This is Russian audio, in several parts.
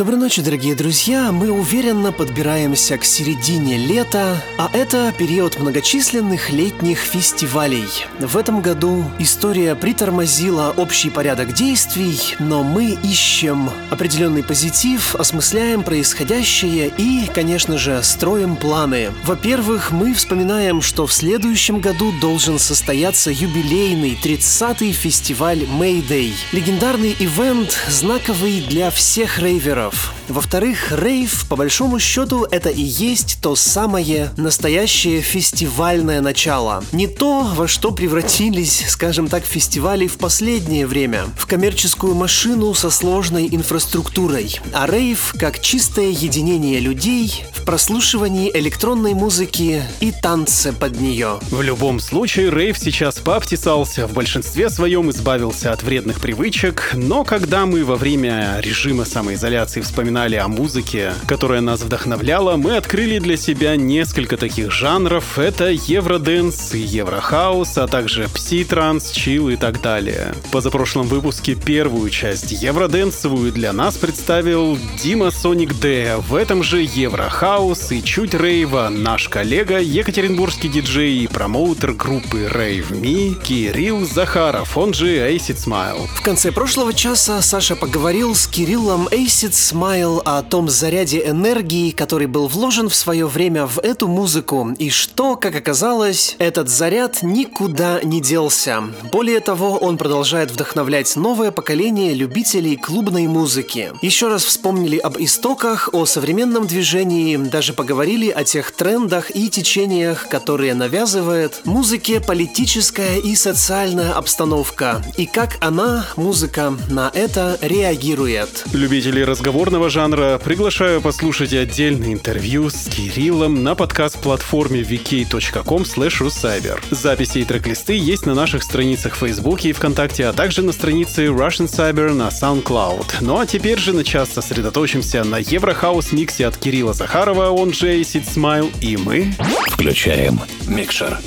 Доброй ночи, дорогие друзья! Мы уверенно подбираемся к середине лета, а это период многочисленных летних фестивалей. В этом году история притормозила общий порядок действий, но мы ищем определенный позитив, осмысляем происходящее и, конечно же, строим планы. Во-первых, мы вспоминаем, что в следующем году должен состояться юбилейный 30-й фестиваль Mayday. Легендарный ивент, знаковый для всех рейверов, рейверов. Во-вторых, рейв, по большому счету, это и есть то самое настоящее фестивальное начало. Не то, во что превратились, скажем так, фестивали в последнее время. В коммерческую машину со сложной инфраструктурой. А рейв как чистое единение людей в прослушивании электронной музыки и танце под нее. В любом случае, рейв сейчас пообтесался, в большинстве своем избавился от вредных привычек, но когда мы во время режима самоизоляции и вспоминали о музыке, которая нас вдохновляла, мы открыли для себя несколько таких жанров. Это евроденс еврохаус, а также пси-транс, чил и так далее. В позапрошлом выпуске первую часть евроденсовую для нас представил Дима Соник Д. В этом же еврохаус и чуть рейва наш коллега, екатеринбургский диджей и промоутер группы Rave Me Кирилл Захаров, он же Acid Smile. В конце прошлого часа Саша поговорил с Кириллом Acid Смайл о том заряде энергии, который был вложен в свое время в эту музыку, и что, как оказалось, этот заряд никуда не делся. Более того, он продолжает вдохновлять новое поколение любителей клубной музыки. Еще раз вспомнили об истоках, о современном движении, даже поговорили о тех трендах и течениях, которые навязывает музыке политическая и социальная обстановка, и как она, музыка, на это реагирует. Любители разговора разговорного жанра, приглашаю послушать отдельное интервью с Кириллом на подкаст-платформе vk.com. Записи и трек-листы есть на наших страницах в Фейсбуке и ВКонтакте, а также на странице Russian Cyber на SoundCloud. Ну а теперь же на час сосредоточимся на Еврохаус миксе от Кирилла Захарова, он же Acid Smile, и мы... Включаем микшер.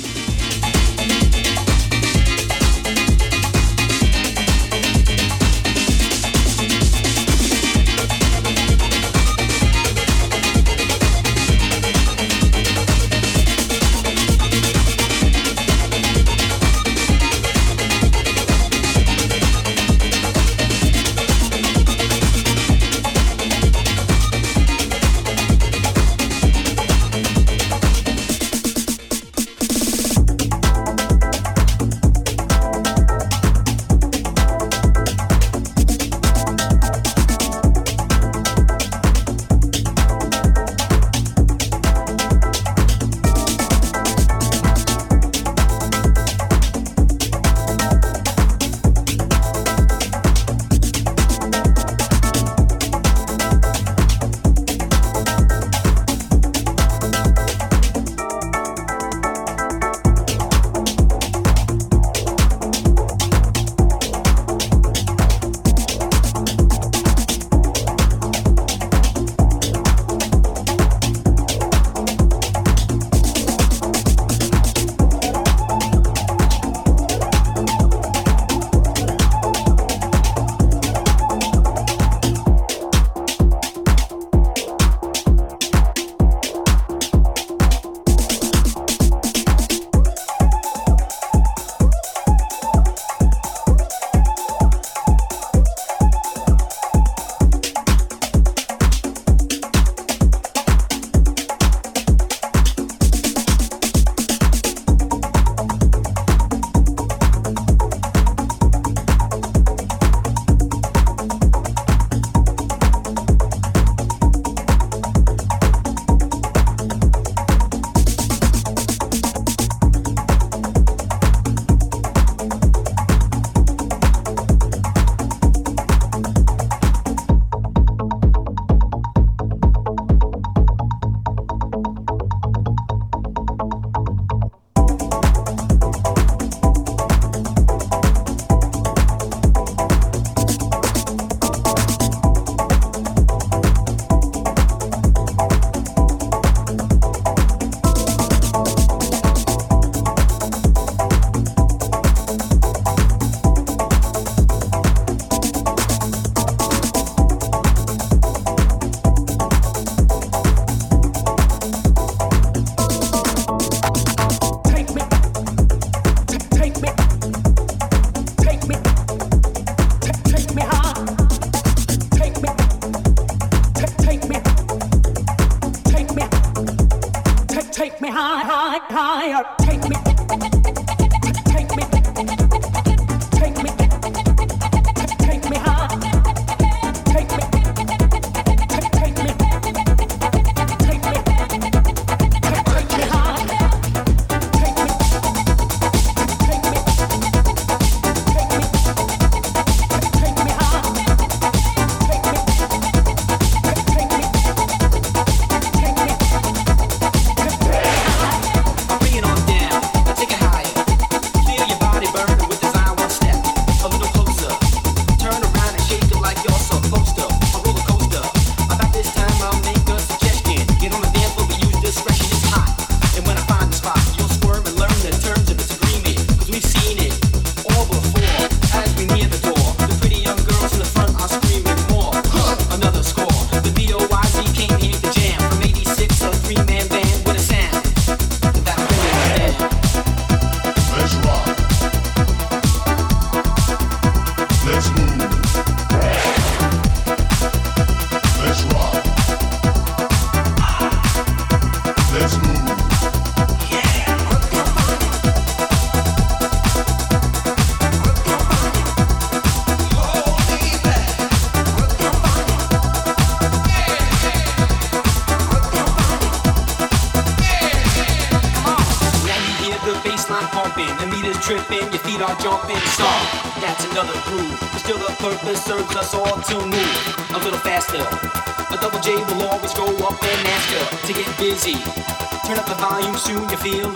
feel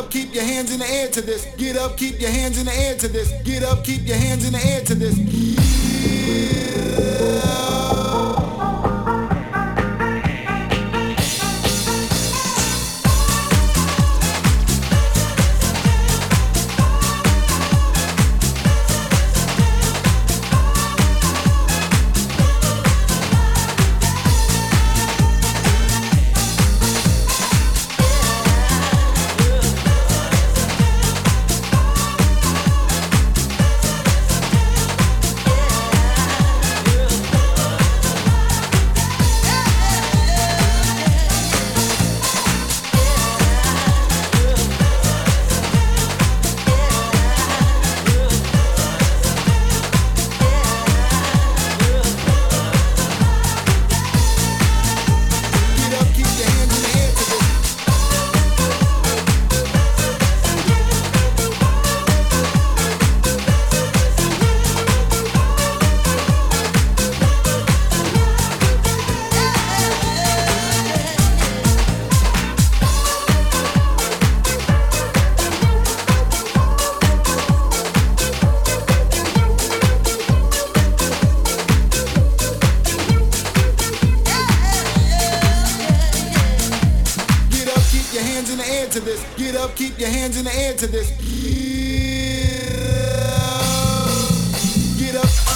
up, keep your hands in the air to this. Get up, keep your hands in the air to this. Get up, keep your hands in the air to this. keep your hands in the air to this. Get up.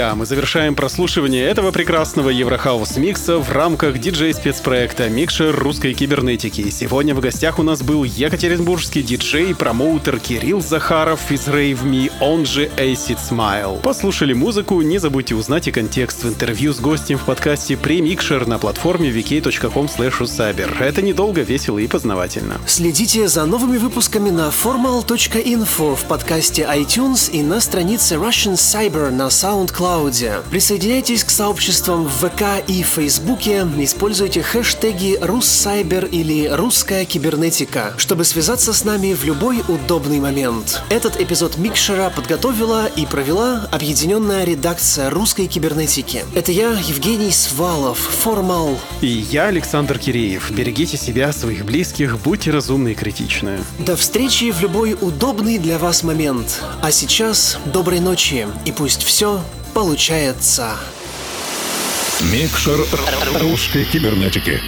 Друзья, мы завершаем прослушивание этого прекрасного Еврохаус микса в рамках диджей-спецпроекта «Микшер русской кибернетики». Сегодня в гостях у нас был екатеринбургский диджей, промоутер Кирилл Захаров из Rave Me, он же Acid Smile. Послушали музыку, не забудьте узнать и контекст в интервью с гостем в подкасте «Премикшер» на платформе vk.com Это недолго, весело и познавательно. Следите за новыми выпусками на formal.info в подкасте iTunes и на странице Russian Cyber на SoundCloud. Присоединяйтесь к сообществам в ВК и Фейсбуке, используйте хэштеги «Руссайбер» или «Русская кибернетика», чтобы связаться с нами в любой удобный момент. Этот эпизод Микшера подготовила и провела объединенная редакция русской кибернетики. Это я, Евгений Свалов, Формал. И я, Александр Киреев. Берегите себя, своих близких, будьте разумны и критичны. До встречи в любой удобный для вас момент. А сейчас доброй ночи, и пусть все получается. Микшер русской кибернетики.